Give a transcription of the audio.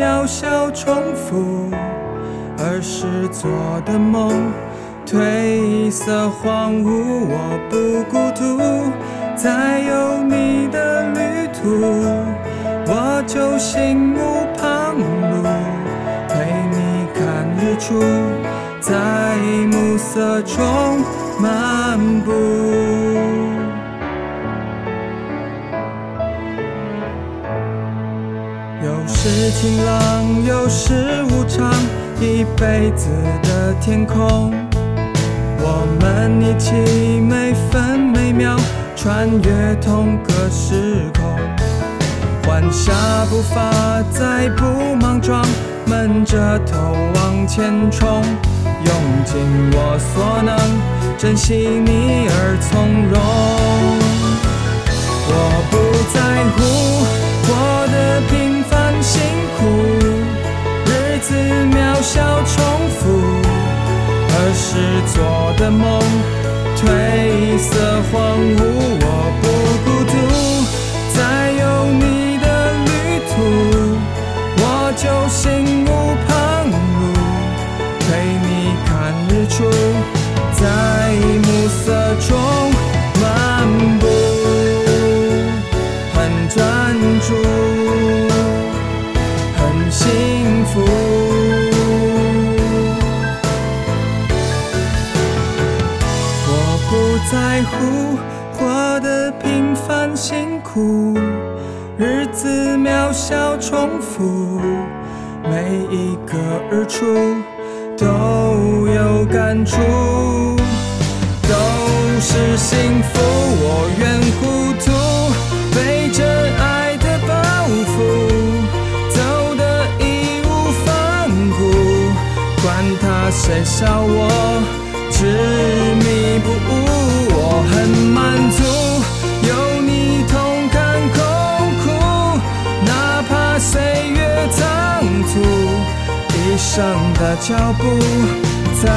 渺小重复，儿时做的梦褪色荒芜。我不孤独，在有你的旅途，我就心无旁骛，陪你看日出，在暮色中漫步。晴朗，有时无常，一辈子的天空。我们一起每分每秒穿越同个时空，缓下步伐，再不莽撞，闷着头往前冲，用尽我所能，珍惜你而从容。我不在乎是做的梦褪色荒芜。我不不在乎活得平凡辛苦，日子渺小重复，每一个日出都有感触。都是幸福，我愿糊涂，背着爱的包袱，走得义无反顾，管他谁笑我执迷不悟，很满足，有你同甘共苦，哪怕岁月仓促，一生的脚步在